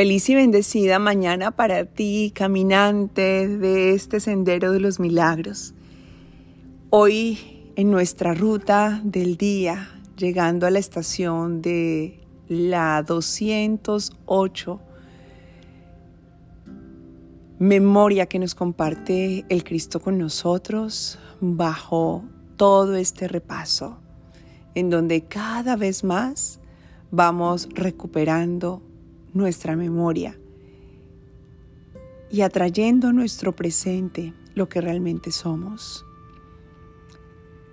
Feliz y bendecida mañana para ti, caminante de este sendero de los milagros. Hoy en nuestra ruta del día, llegando a la estación de la 208, memoria que nos comparte el Cristo con nosotros bajo todo este repaso, en donde cada vez más vamos recuperando nuestra memoria y atrayendo a nuestro presente lo que realmente somos.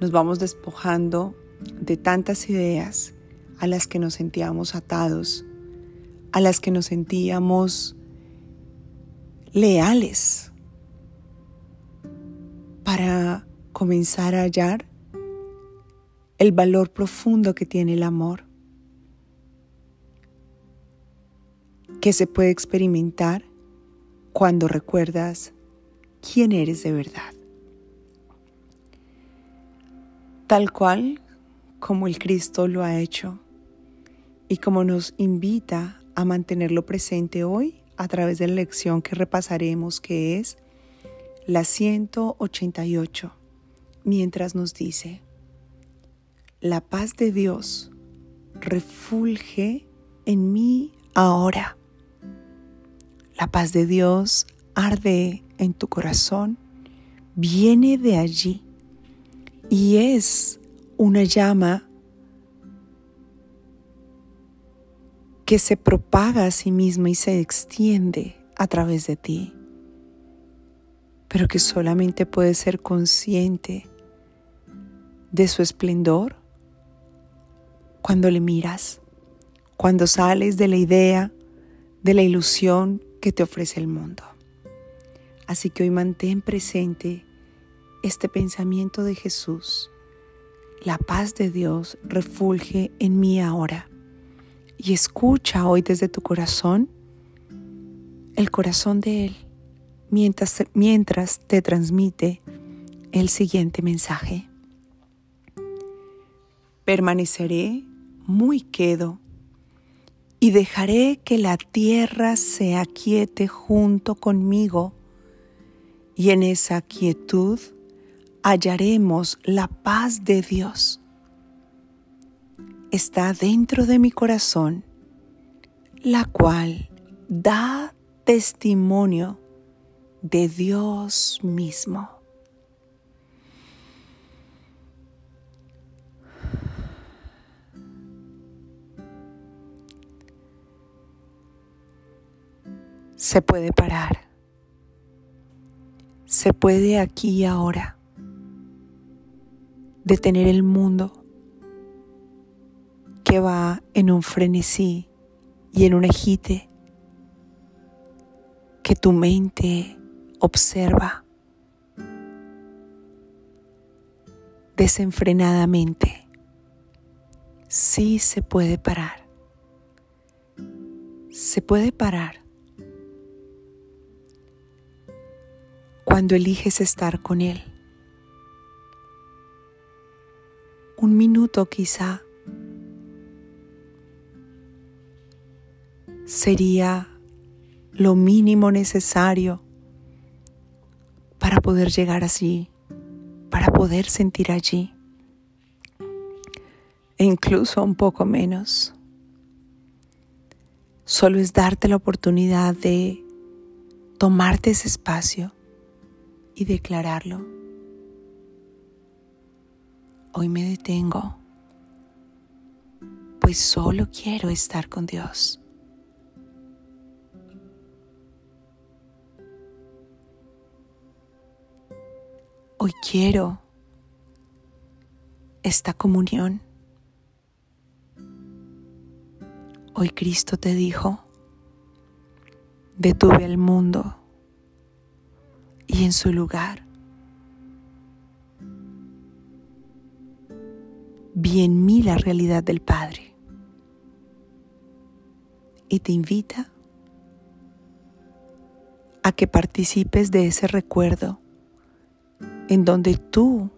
Nos vamos despojando de tantas ideas a las que nos sentíamos atados, a las que nos sentíamos leales para comenzar a hallar el valor profundo que tiene el amor, que se puede experimentar cuando recuerdas quién eres de verdad. Tal cual como el Cristo lo ha hecho y como nos invita a mantenerlo presente hoy a través de la lección que repasaremos, que es la 188, mientras nos dice, la paz de Dios refulge en mí ahora. La paz de Dios arde en tu corazón, viene de allí y es una llama que se propaga a sí misma y se extiende a través de ti, pero que solamente puedes ser consciente de su esplendor cuando le miras, cuando sales de la idea, de la ilusión que te ofrece el mundo. Así que hoy mantén presente este pensamiento de Jesús. La paz de Dios refulge en mí ahora y escucha hoy desde tu corazón el corazón de Él mientras, mientras te transmite el siguiente mensaje. Permaneceré muy quedo y dejaré que la tierra se aquiete junto conmigo y en esa quietud hallaremos la paz de Dios está dentro de mi corazón, la cual da testimonio de Dios mismo. Se puede parar. Se puede aquí y ahora detener el mundo que va en un frenesí y en un ejite que tu mente observa desenfrenadamente, sí se puede parar. Se puede parar cuando eliges estar con Él. Un minuto quizá sería lo mínimo necesario para poder llegar allí, para poder sentir allí, e incluso un poco menos. Solo es darte la oportunidad de tomarte ese espacio y declararlo. Hoy me detengo, pues solo quiero estar con Dios. Hoy quiero esta comunión. Hoy Cristo te dijo, detuve al mundo y en su lugar vi en mí la realidad del Padre. Y te invita a que participes de ese recuerdo en donde tú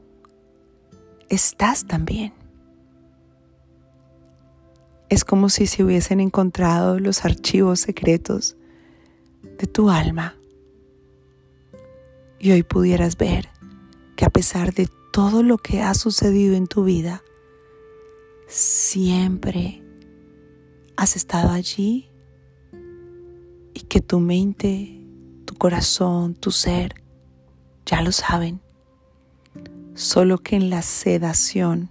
estás también. Es como si se hubiesen encontrado los archivos secretos de tu alma. Y hoy pudieras ver que a pesar de todo lo que ha sucedido en tu vida, siempre has estado allí y que tu mente, tu corazón, tu ser ya lo saben. Solo que en la sedación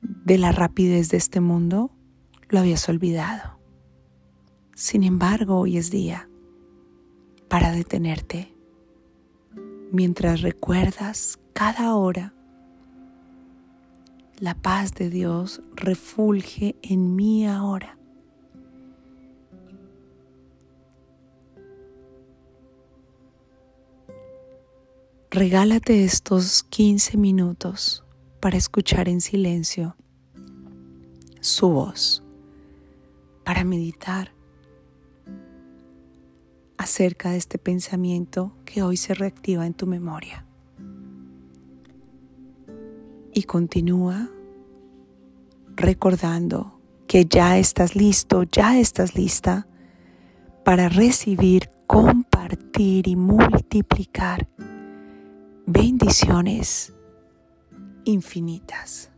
de la rapidez de este mundo lo habías olvidado. Sin embargo, hoy es día para detenerte mientras recuerdas cada hora. La paz de Dios refulge en mí ahora. Regálate estos 15 minutos para escuchar en silencio su voz, para meditar acerca de este pensamiento que hoy se reactiva en tu memoria. Y continúa recordando que ya estás listo, ya estás lista para recibir, compartir y multiplicar bendiciones infinitas.